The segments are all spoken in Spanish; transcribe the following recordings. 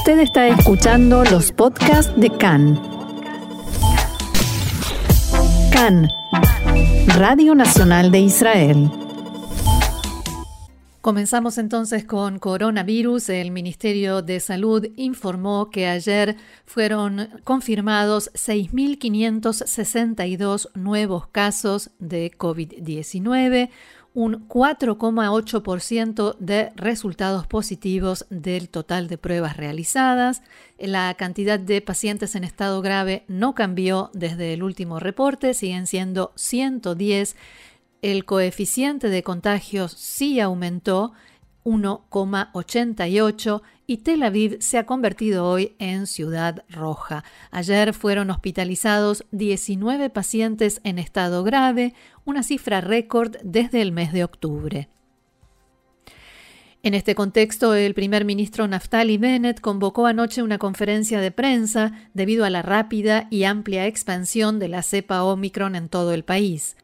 Usted está escuchando los podcasts de CAN. CAN, Radio Nacional de Israel. Comenzamos entonces con coronavirus. El Ministerio de Salud informó que ayer fueron confirmados 6.562 nuevos casos de COVID-19 un 4,8% de resultados positivos del total de pruebas realizadas. La cantidad de pacientes en estado grave no cambió desde el último reporte, siguen siendo 110. El coeficiente de contagios sí aumentó 1,88 y Tel Aviv se ha convertido hoy en ciudad roja. Ayer fueron hospitalizados 19 pacientes en estado grave, una cifra récord desde el mes de octubre. En este contexto, el primer ministro Naftali Bennett convocó anoche una conferencia de prensa debido a la rápida y amplia expansión de la cepa Omicron en todo el país.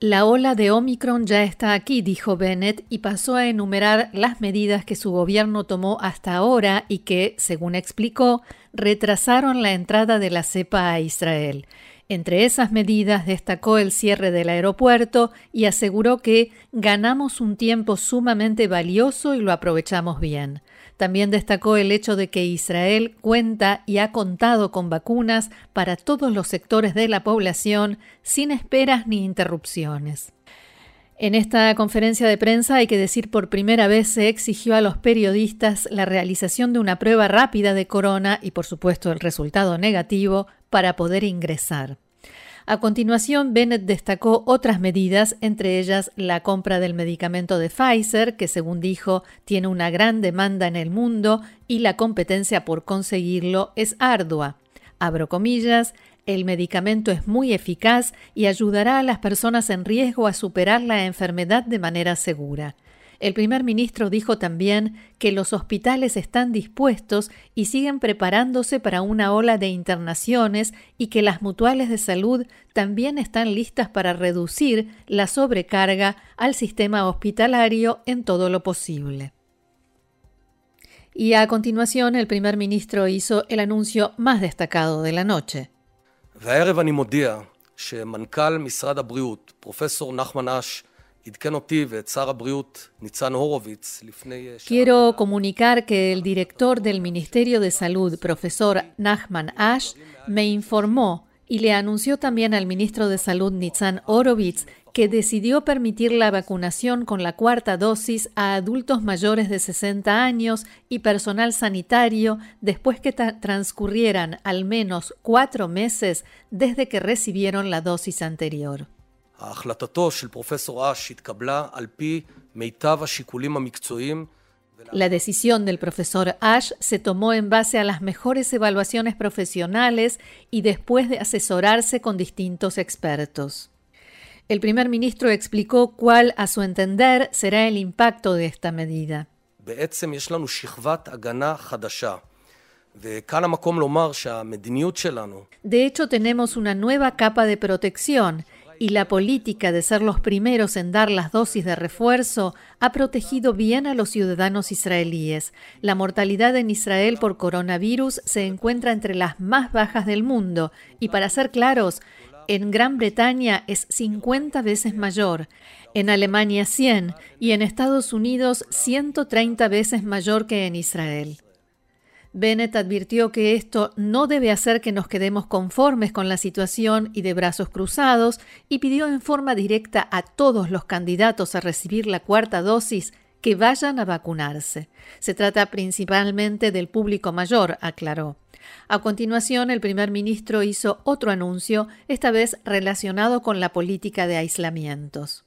La ola de Omicron ya está aquí, dijo Bennett, y pasó a enumerar las medidas que su gobierno tomó hasta ahora y que, según explicó, retrasaron la entrada de la cepa a Israel. Entre esas medidas destacó el cierre del aeropuerto y aseguró que ganamos un tiempo sumamente valioso y lo aprovechamos bien. También destacó el hecho de que Israel cuenta y ha contado con vacunas para todos los sectores de la población sin esperas ni interrupciones. En esta conferencia de prensa hay que decir por primera vez se exigió a los periodistas la realización de una prueba rápida de corona y por supuesto el resultado negativo para poder ingresar. A continuación, Bennett destacó otras medidas, entre ellas la compra del medicamento de Pfizer, que según dijo tiene una gran demanda en el mundo y la competencia por conseguirlo es ardua. Abro comillas, el medicamento es muy eficaz y ayudará a las personas en riesgo a superar la enfermedad de manera segura. El primer ministro dijo también que los hospitales están dispuestos y siguen preparándose para una ola de internaciones y que las mutuales de salud también están listas para reducir la sobrecarga al sistema hospitalario en todo lo posible. Y a continuación el primer ministro hizo el anuncio más destacado de la noche. והערב אני מודיע שמנכ"ל משרד הבריאות, פרופסור נחמן אש, Quiero comunicar que el director del Ministerio de Salud, profesor Nachman Ash, me informó y le anunció también al ministro de Salud, Nitzan Horowitz, que decidió permitir la vacunación con la cuarta dosis a adultos mayores de 60 años y personal sanitario después que transcurrieran al menos cuatro meses desde que recibieron la dosis anterior. La decisión del profesor Ash se tomó en base a las mejores evaluaciones profesionales y después de asesorarse con distintos expertos. El primer ministro explicó cuál, a su entender, será el impacto de esta medida. De hecho, tenemos una nueva capa de protección y la política de ser los primeros en dar las dosis de refuerzo ha protegido bien a los ciudadanos israelíes. La mortalidad en Israel por coronavirus se encuentra entre las más bajas del mundo y, para ser claros, en Gran Bretaña es 50 veces mayor, en Alemania 100 y en Estados Unidos 130 veces mayor que en Israel. Bennett advirtió que esto no debe hacer que nos quedemos conformes con la situación y de brazos cruzados y pidió en forma directa a todos los candidatos a recibir la cuarta dosis que vayan a vacunarse. Se trata principalmente del público mayor, aclaró. A continuación, el primer ministro hizo otro anuncio, esta vez relacionado con la política de aislamientos.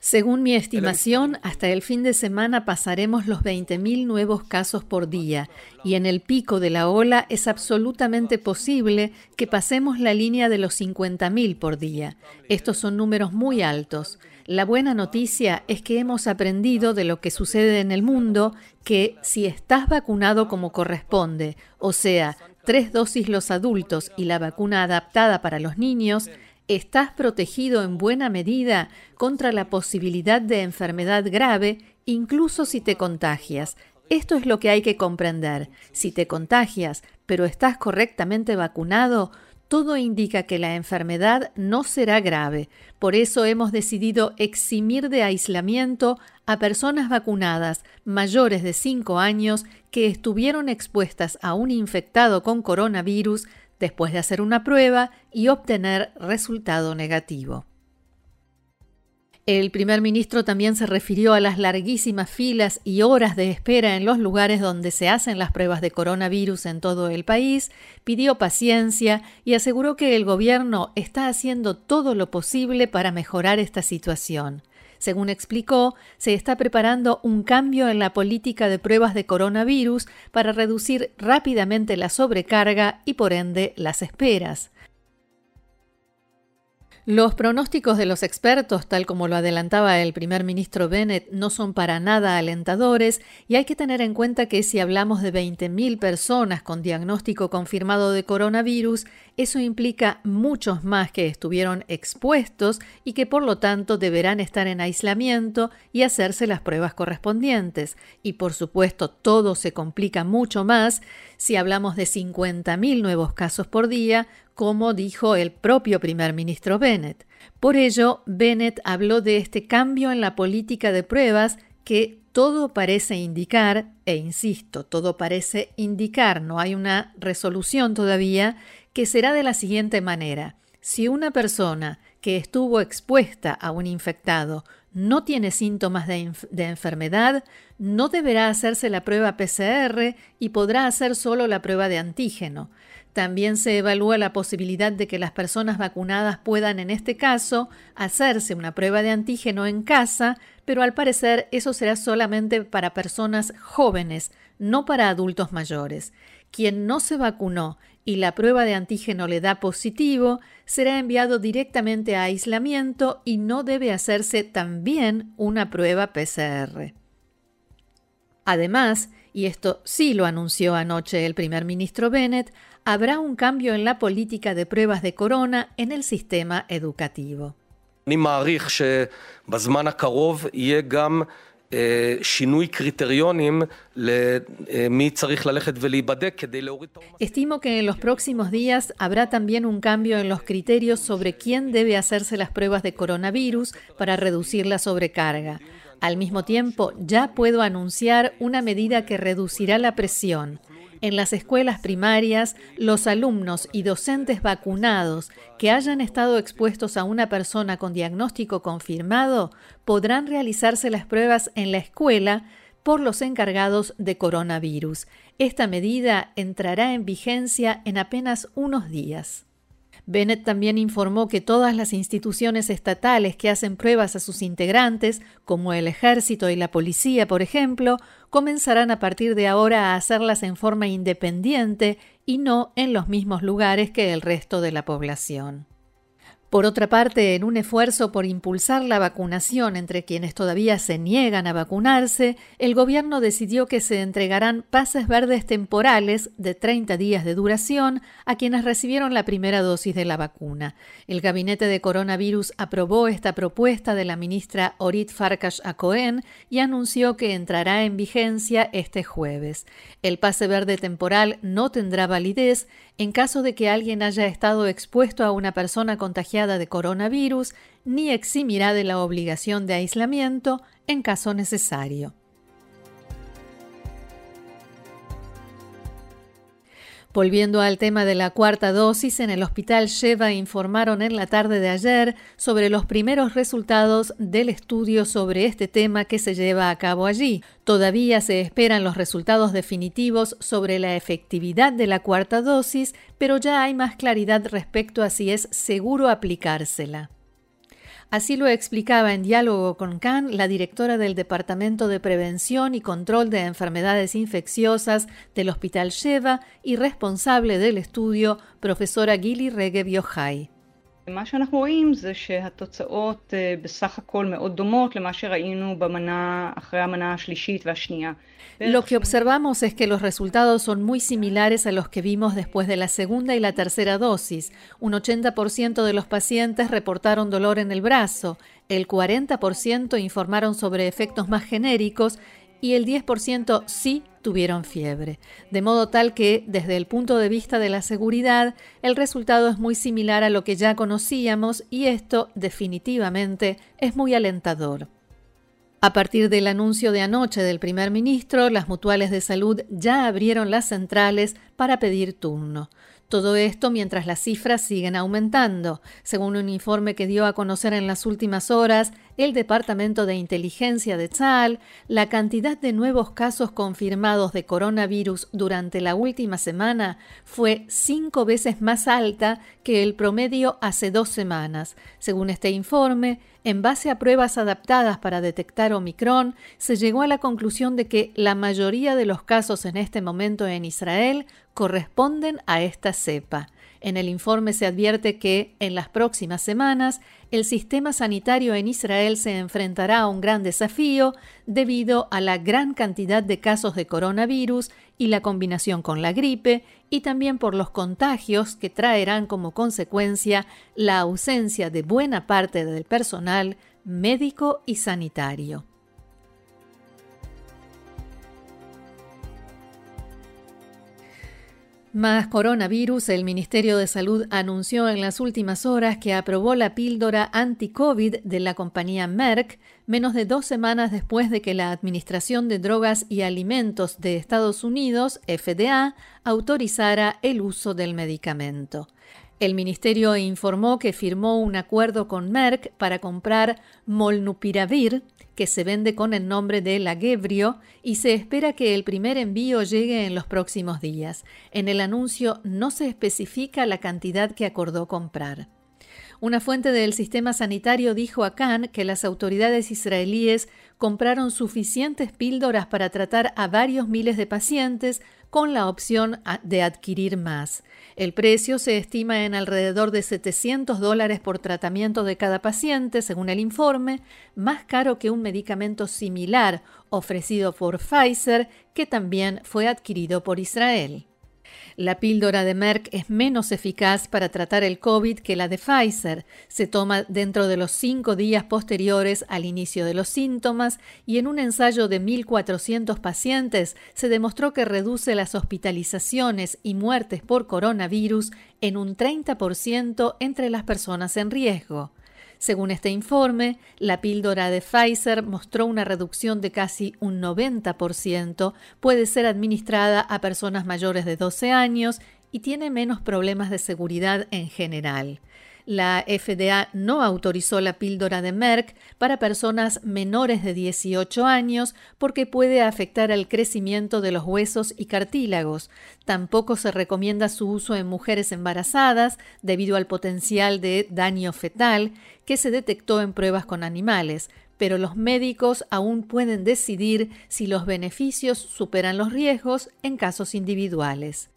Según mi estimación, hasta el fin de semana pasaremos los 20.000 nuevos casos por día y en el pico de la ola es absolutamente posible que pasemos la línea de los 50.000 por día. Estos son números muy altos. La buena noticia es que hemos aprendido de lo que sucede en el mundo que si estás vacunado como corresponde, o sea, tres dosis los adultos y la vacuna adaptada para los niños, estás protegido en buena medida contra la posibilidad de enfermedad grave, incluso si te contagias. Esto es lo que hay que comprender. Si te contagias, pero estás correctamente vacunado, todo indica que la enfermedad no será grave. Por eso hemos decidido eximir de aislamiento a personas vacunadas mayores de 5 años que estuvieron expuestas a un infectado con coronavirus después de hacer una prueba y obtener resultado negativo. El primer ministro también se refirió a las larguísimas filas y horas de espera en los lugares donde se hacen las pruebas de coronavirus en todo el país, pidió paciencia y aseguró que el gobierno está haciendo todo lo posible para mejorar esta situación. Según explicó, se está preparando un cambio en la política de pruebas de coronavirus para reducir rápidamente la sobrecarga y por ende las esperas. Los pronósticos de los expertos, tal como lo adelantaba el primer ministro Bennett, no son para nada alentadores y hay que tener en cuenta que si hablamos de 20.000 personas con diagnóstico confirmado de coronavirus, eso implica muchos más que estuvieron expuestos y que por lo tanto deberán estar en aislamiento y hacerse las pruebas correspondientes. Y por supuesto todo se complica mucho más si hablamos de 50.000 nuevos casos por día como dijo el propio primer ministro Bennett. Por ello, Bennett habló de este cambio en la política de pruebas que todo parece indicar, e insisto, todo parece indicar, no hay una resolución todavía, que será de la siguiente manera. Si una persona que estuvo expuesta a un infectado no tiene síntomas de, enfermedad, no deberá hacerse la prueba PCR y podrá hacer solo la prueba de antígeno. También se evalúa la posibilidad de que las personas vacunadas puedan, en este caso, hacerse una prueba de antígeno en casa, pero al parecer eso será solamente para personas jóvenes, no para adultos mayores. Quien no se vacunó y la prueba de antígeno le da positivo, será enviado directamente a aislamiento y no debe hacerse también una prueba PCR. Además, y esto sí lo anunció anoche el primer ministro Bennett, habrá un cambio en la política de pruebas de corona en el sistema educativo. Estimo que en los próximos días habrá también un cambio en los criterios sobre quién debe hacerse las pruebas de coronavirus para reducir la sobrecarga. Al mismo tiempo, ya puedo anunciar una medida que reducirá la presión. En las escuelas primarias, los alumnos y docentes vacunados que hayan estado expuestos a una persona con diagnóstico confirmado podrán realizarse las pruebas en la escuela por los encargados de coronavirus. Esta medida entrará en vigencia en apenas unos días. Bennett también informó que todas las instituciones estatales que hacen pruebas a sus integrantes, como el ejército y la policía, por ejemplo, comenzarán a partir de ahora a hacerlas en forma independiente y no en los mismos lugares que el resto de la población. Por otra parte, en un esfuerzo por impulsar la vacunación entre quienes todavía se niegan a vacunarse, el gobierno decidió que se entregarán pases verdes temporales de 30 días de duración a quienes recibieron la primera dosis de la vacuna. El gabinete de coronavirus aprobó esta propuesta de la ministra Orit Farkash Acohen y anunció que entrará en vigencia este jueves. El pase verde temporal no tendrá validez en caso de que alguien haya estado expuesto a una persona contagiada de coronavirus, ni eximirá de la obligación de aislamiento en caso necesario. Volviendo al tema de la cuarta dosis, en el hospital Sheva informaron en la tarde de ayer sobre los primeros resultados del estudio sobre este tema que se lleva a cabo allí. Todavía se esperan los resultados definitivos sobre la efectividad de la cuarta dosis, pero ya hay más claridad respecto a si es seguro aplicársela. Así lo explicaba en diálogo con Khan la directora del Departamento de Prevención y Control de Enfermedades Infecciosas del Hospital Sheva y responsable del estudio, profesora Gili Regev Yochai. מה שאנחנו רואים זה שהתוצאות בסך הכל מאוד דומות למה שראינו במנה, אחרי המנה השלישית והשנייה. Lo que observamos es que los resultados son muy similares a los que vimos después de la segunda y la tercera dosis. Un 80% de los pacientes reportaron dolor en el brazo, el 40% informaron sobre efectos más genéricos y el 10% sí tuvieron fiebre, de modo tal que, desde el punto de vista de la seguridad, el resultado es muy similar a lo que ya conocíamos y esto definitivamente es muy alentador. A partir del anuncio de anoche del primer ministro, las mutuales de salud ya abrieron las centrales para pedir turno. Todo esto mientras las cifras siguen aumentando. Según un informe que dio a conocer en las últimas horas el Departamento de Inteligencia de Tzal, la cantidad de nuevos casos confirmados de coronavirus durante la última semana fue cinco veces más alta que el promedio hace dos semanas. Según este informe, en base a pruebas adaptadas para detectar Omicron, se llegó a la conclusión de que la mayoría de los casos en este momento en Israel corresponden a esta cepa. En el informe se advierte que, en las próximas semanas, el sistema sanitario en Israel se enfrentará a un gran desafío debido a la gran cantidad de casos de coronavirus y la combinación con la gripe, y también por los contagios que traerán como consecuencia la ausencia de buena parte del personal médico y sanitario. Más coronavirus, el Ministerio de Salud anunció en las últimas horas que aprobó la píldora anti-COVID de la compañía Merck, menos de dos semanas después de que la Administración de Drogas y Alimentos de Estados Unidos, FDA, autorizara el uso del medicamento. El ministerio informó que firmó un acuerdo con Merck para comprar Molnupiravir, que se vende con el nombre de Lagebrio y se espera que el primer envío llegue en los próximos días. En el anuncio no se especifica la cantidad que acordó comprar. Una fuente del sistema sanitario dijo a Khan que las autoridades israelíes compraron suficientes píldoras para tratar a varios miles de pacientes con la opción de adquirir más. El precio se estima en alrededor de 700 dólares por tratamiento de cada paciente, según el informe, más caro que un medicamento similar ofrecido por Pfizer, que también fue adquirido por Israel. La píldora de Merck es menos eficaz para tratar el COVID que la de Pfizer. Se toma dentro de los cinco días posteriores al inicio de los síntomas y en un ensayo de 1.400 pacientes se demostró que reduce las hospitalizaciones y muertes por coronavirus en un 30% entre las personas en riesgo. Según este informe, la píldora de Pfizer mostró una reducción de casi un 90%, puede ser administrada a personas mayores de 12 años y tiene menos problemas de seguridad en general. La FDA no autorizó la píldora de Merck para personas menores de 18 años porque puede afectar al crecimiento de los huesos y cartílagos. Tampoco se recomienda su uso en mujeres embarazadas debido al potencial de daño fetal que se detectó en pruebas con animales, pero los médicos aún pueden decidir si los beneficios superan los riesgos en casos individuales.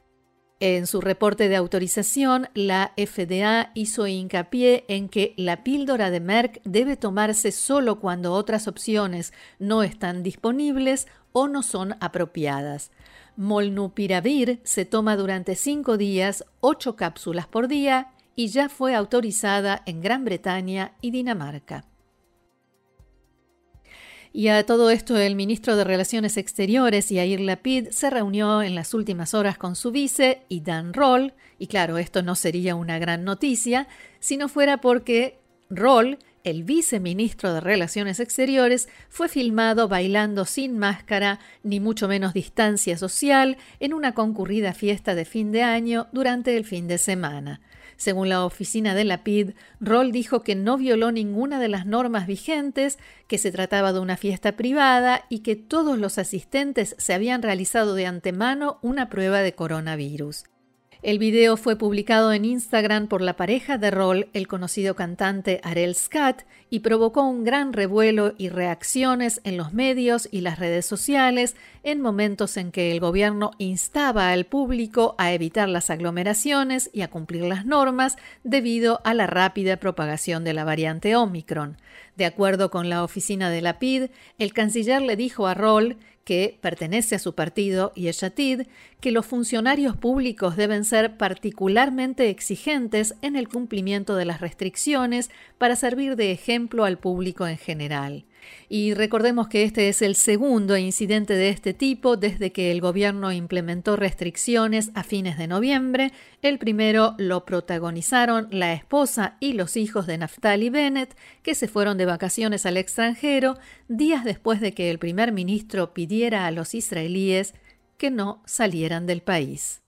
En su reporte de autorización, la FDA hizo hincapié en que la píldora de Merck debe tomarse solo cuando otras opciones no están disponibles o no son apropiadas. Molnupiravir se toma durante cinco días, ocho cápsulas por día, y ya fue autorizada en Gran Bretaña y Dinamarca. Y a todo esto, el ministro de Relaciones Exteriores, Yair Lapid, se reunió en las últimas horas con su vice, Dan Roll, y claro, esto no sería una gran noticia si no fuera porque Roll, el viceministro de Relaciones Exteriores, fue filmado bailando sin máscara ni mucho menos distancia social en una concurrida fiesta de fin de año durante el fin de semana. Según la oficina de la PID, Roll dijo que no violó ninguna de las normas vigentes, que se trataba de una fiesta privada y que todos los asistentes se habían realizado de antemano una prueba de coronavirus. El video fue publicado en Instagram por la pareja de rol, el conocido cantante Arel Scat, y provocó un gran revuelo y reacciones en los medios y las redes sociales en momentos en que el gobierno instaba al público a evitar las aglomeraciones y a cumplir las normas debido a la rápida propagación de la variante Omicron. De acuerdo con la oficina de la PID, el canciller le dijo a Roll que pertenece a su partido, y Yeshatid, que los funcionarios públicos deben ser particularmente exigentes en el cumplimiento de las restricciones para servir de ejemplo al público en general. Y recordemos que este es el segundo incidente de este tipo desde que el gobierno implementó restricciones a fines de noviembre. El primero lo protagonizaron la esposa y los hijos de Naftali Bennett, que se fueron de vacaciones al extranjero días después de que el primer ministro pidiera a los israelíes que no salieran del país.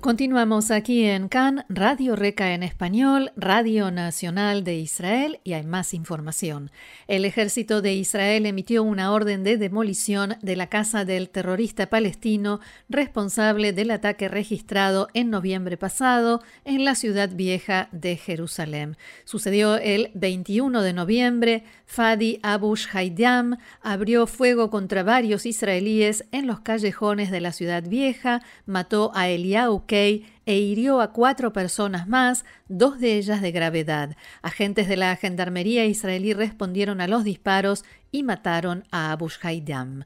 Continuamos aquí en CAN, Radio Reca en español, Radio Nacional de Israel y hay más información. El ejército de Israel emitió una orden de demolición de la casa del terrorista palestino responsable del ataque registrado en noviembre pasado en la ciudad vieja de Jerusalén. Sucedió el 21 de noviembre. Fadi Abush Haidam abrió fuego contra varios israelíes en los callejones de la ciudad vieja, mató a E hirió a cuatro personas más, dos de ellas de gravedad. Agentes de la gendarmería israelí respondieron a los disparos y mataron a Abu Haidam.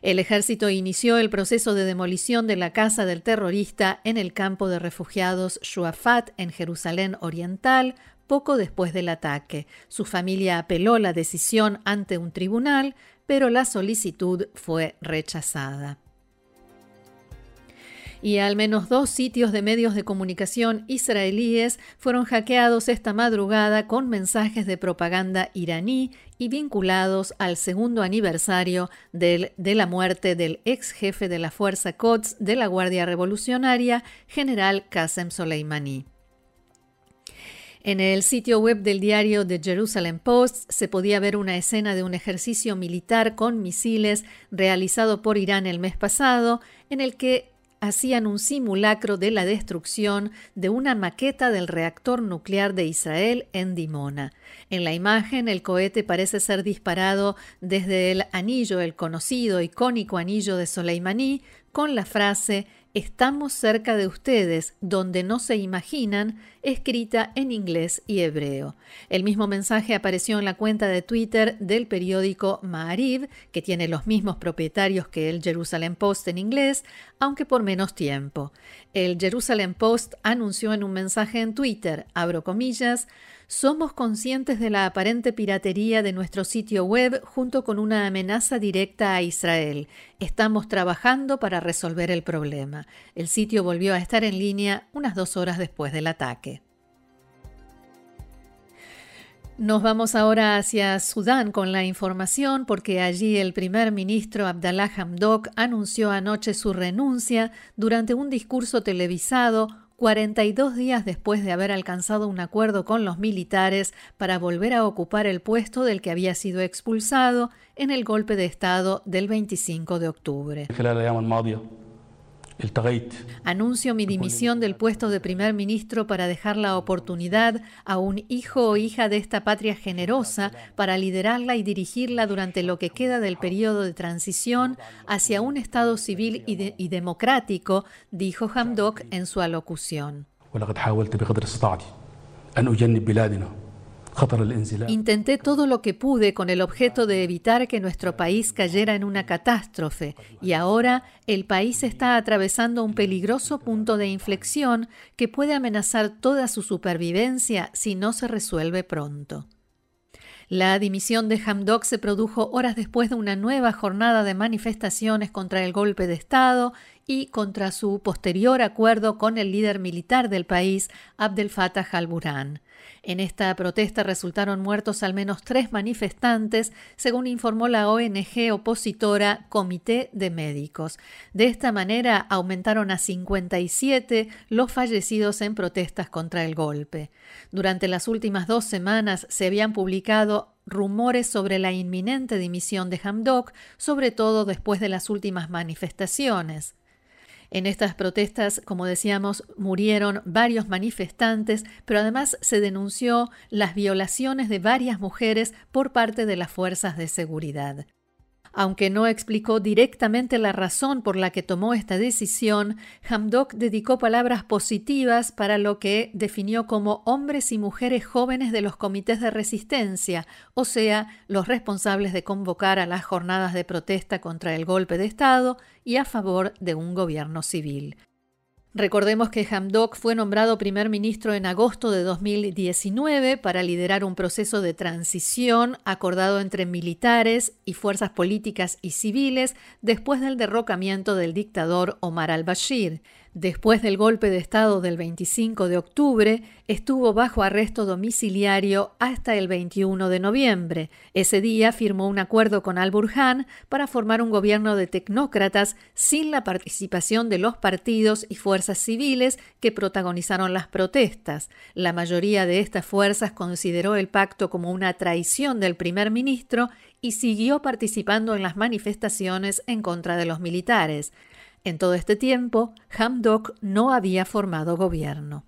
El ejército inició el proceso de demolición de la casa del terrorista en el campo de refugiados Shuafat en Jerusalén Oriental poco después del ataque. Su familia apeló la decisión ante un tribunal, pero la solicitud fue rechazada y al menos dos sitios de medios de comunicación israelíes fueron hackeados esta madrugada con mensajes de propaganda iraní y vinculados al segundo aniversario de la muerte del ex jefe de la Fuerza Quds de la Guardia Revolucionaria, general Qasem Soleimani. En el sitio web del diario The Jerusalem Post se podía ver una escena de un ejercicio militar con misiles realizado por Irán el mes pasado, en el que hacían un simulacro de la destrucción de una maqueta del reactor nuclear de Israel en Dimona. En la imagen, el cohete parece ser disparado desde el anillo, el conocido icónico anillo de Soleimani, con la frase Estamos cerca de ustedes, donde no se imaginan, escrita en inglés y hebreo. El mismo mensaje apareció en la cuenta de Twitter del periódico Maariv, que tiene los mismos propietarios que el Jerusalem Post en inglés, aunque por menos tiempo. El Jerusalem Post anunció en un mensaje en Twitter, abro comillas, somos conscientes de la aparente piratería de nuestro sitio web junto con una amenaza directa a Israel. Estamos trabajando para resolver el problema. El sitio volvió a estar en línea unas dos horas después del ataque. Nos vamos ahora hacia Sudán con la información porque allí el primer ministro Abdallah Hamdok anunció anoche su renuncia durante un discurso televisado 42 días después de haber alcanzado un acuerdo con los militares para volver a ocupar el puesto del que había sido expulsado en el golpe de Estado del 25 de octubre. Anuncio mi dimisión del puesto de primer ministro para dejar la oportunidad a un hijo o hija de esta patria generosa para liderarla y dirigirla durante lo que queda del periodo de transición hacia un Estado civil y, y democrático, dijo Hamdok en su alocución. Intenté todo lo que pude con el objeto de evitar que nuestro país cayera en una catástrofe y ahora el país está atravesando un peligroso punto de inflexión que puede amenazar toda su supervivencia si no se resuelve pronto. La dimisión de Hamdok se produjo horas después de una nueva jornada de manifestaciones contra el golpe de Estado y contra su posterior acuerdo con el líder militar del país, Abdel Fattah al-Burhan. En esta protesta resultaron muertos al menos tres manifestantes, según informó la ONG opositora Comité de Médicos. De esta manera aumentaron a 57 los fallecidos en protestas contra el golpe. Durante las últimas dos semanas se habían publicado rumores sobre la inminente dimisión de Hamdok, sobre todo después de las últimas manifestaciones. En estas protestas, como decíamos, murieron varios manifestantes, pero además se denunció las violaciones de varias mujeres por parte de las fuerzas de seguridad. Aunque no explicó directamente la razón por la que tomó esta decisión, Hamdok dedicó palabras positivas para lo que definió como hombres y mujeres jóvenes de los comités de resistencia, o sea, los responsables de convocar a las jornadas de protesta contra el golpe de Estado y a favor de un gobierno civil. Recordemos que Hamdok fue nombrado primer ministro en agosto de 2019 para liderar un proceso de transición acordado entre militares y fuerzas políticas y civiles después del derrocamiento del dictador Omar al-Bashir. Después del golpe de Estado del 25 de octubre, estuvo bajo arresto domiciliario hasta el 21 de noviembre. Ese día firmó un acuerdo con al-Burhan para formar un gobierno de tecnócratas sin la participación de los partidos y fuerzas civiles que protagonizaron las protestas. La mayoría de estas fuerzas consideró el pacto como una traición del primer ministro y siguió participando en las manifestaciones en contra de los militares. En todo este tiempo, Hamdok no había formado gobierno.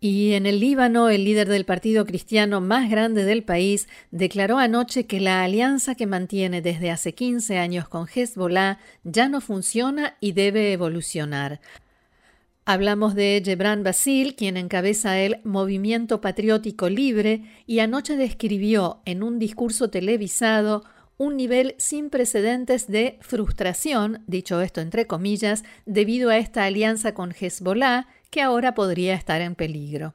Y en el Líbano, el líder del partido cristiano más grande del país declaró anoche que la alianza que mantiene desde hace 15 años con Hezbollah ya no funciona y debe evolucionar. Hablamos de Gebran Basil, quien encabeza el Movimiento Patriótico Libre, y anoche describió en un discurso televisado un nivel sin precedentes de frustración, dicho esto entre comillas, debido a esta alianza con Hezbollah que ahora podría estar en peligro.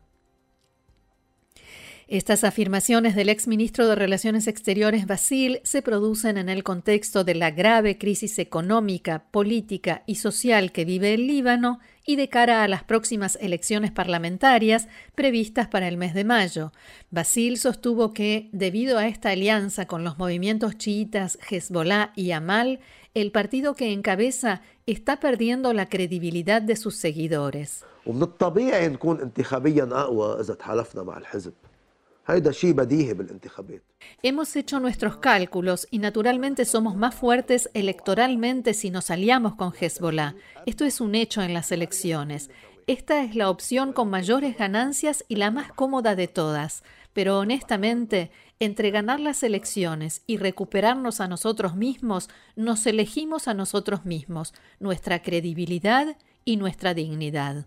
Estas afirmaciones del exministro de Relaciones Exteriores Basil se producen en el contexto de la grave crisis económica, política y social que vive el Líbano y de cara a las próximas elecciones parlamentarias previstas para el mes de mayo. Basil sostuvo que, debido a esta alianza con los movimientos chiitas Hezbollah y Amal, el partido que encabeza está perdiendo la credibilidad de sus seguidores. Hemos hecho nuestros cálculos y naturalmente somos más fuertes electoralmente si nos aliamos con Hezbollah. Esto es un hecho en las elecciones. Esta es la opción con mayores ganancias y la más cómoda de todas. Pero honestamente, entre ganar las elecciones y recuperarnos a nosotros mismos, nos elegimos a nosotros mismos, nuestra credibilidad y nuestra dignidad.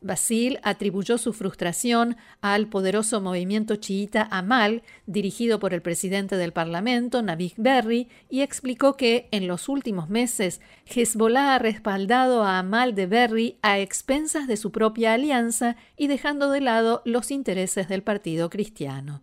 Basil atribuyó su frustración al poderoso movimiento chiita Amal, dirigido por el presidente del Parlamento, Nabih Berri, y explicó que en los últimos meses Hezbollah ha respaldado a Amal de Berri a expensas de su propia alianza y dejando de lado los intereses del Partido Cristiano.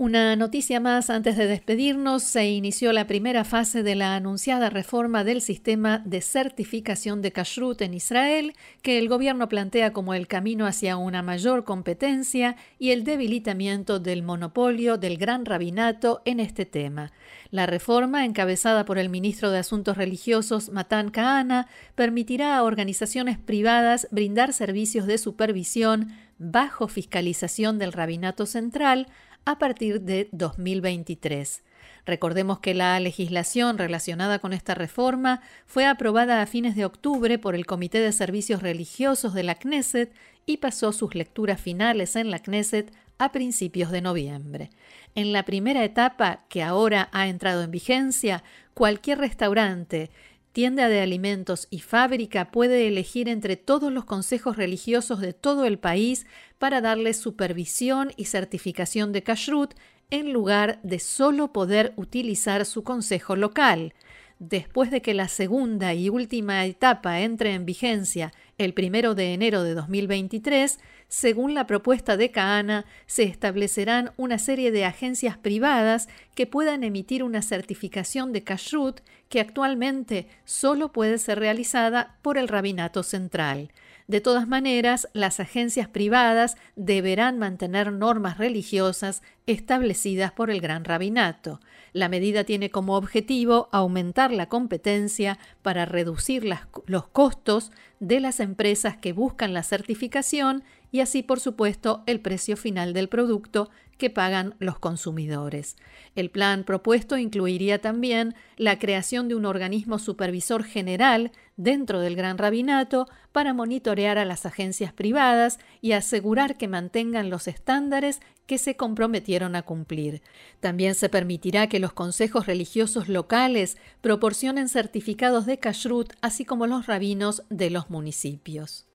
Una noticia más antes de despedirnos, se inició la primera fase de la anunciada reforma del sistema de certificación de kashrut en Israel, que el gobierno plantea como el camino hacia una mayor competencia y el debilitamiento del monopolio del gran rabinato en este tema. La reforma, encabezada por el ministro de Asuntos Religiosos Matan Kahana, permitirá a organizaciones privadas brindar servicios de supervisión bajo fiscalización del rabinato central a partir de 2023. Recordemos que la legislación relacionada con esta reforma fue aprobada a fines de octubre por el Comité de Servicios Religiosos de la Knesset y pasó sus lecturas finales en la Knesset a principios de noviembre. En la primera etapa, que ahora ha entrado en vigencia, cualquier restaurante, tienda de alimentos y fábrica puede elegir entre todos los consejos religiosos de todo el país para darle supervisión y certificación de kashrut en lugar de solo poder utilizar su consejo local. Después de que la segunda y última etapa entre en vigencia el primero de enero de 2023, según la propuesta de Caana, se establecerán una serie de agencias privadas que puedan emitir una certificación de kashrut que actualmente solo puede ser realizada por el Rabinato Central. De todas maneras, las agencias privadas deberán mantener normas religiosas establecidas por el Gran Rabinato. La medida tiene como objetivo aumentar la competencia para reducir los costos de las empresas que buscan la certificación y así, por supuesto, el precio final del producto que pagan los consumidores. El plan propuesto incluiría también la creación de un organismo supervisor general dentro del Gran Rabinato para monitorear a las agencias privadas y asegurar que mantengan los estándares que se comprometieron a cumplir. También se permitirá que los consejos religiosos locales proporcionen certificados de kashrut, así como los rabinos de los municipios.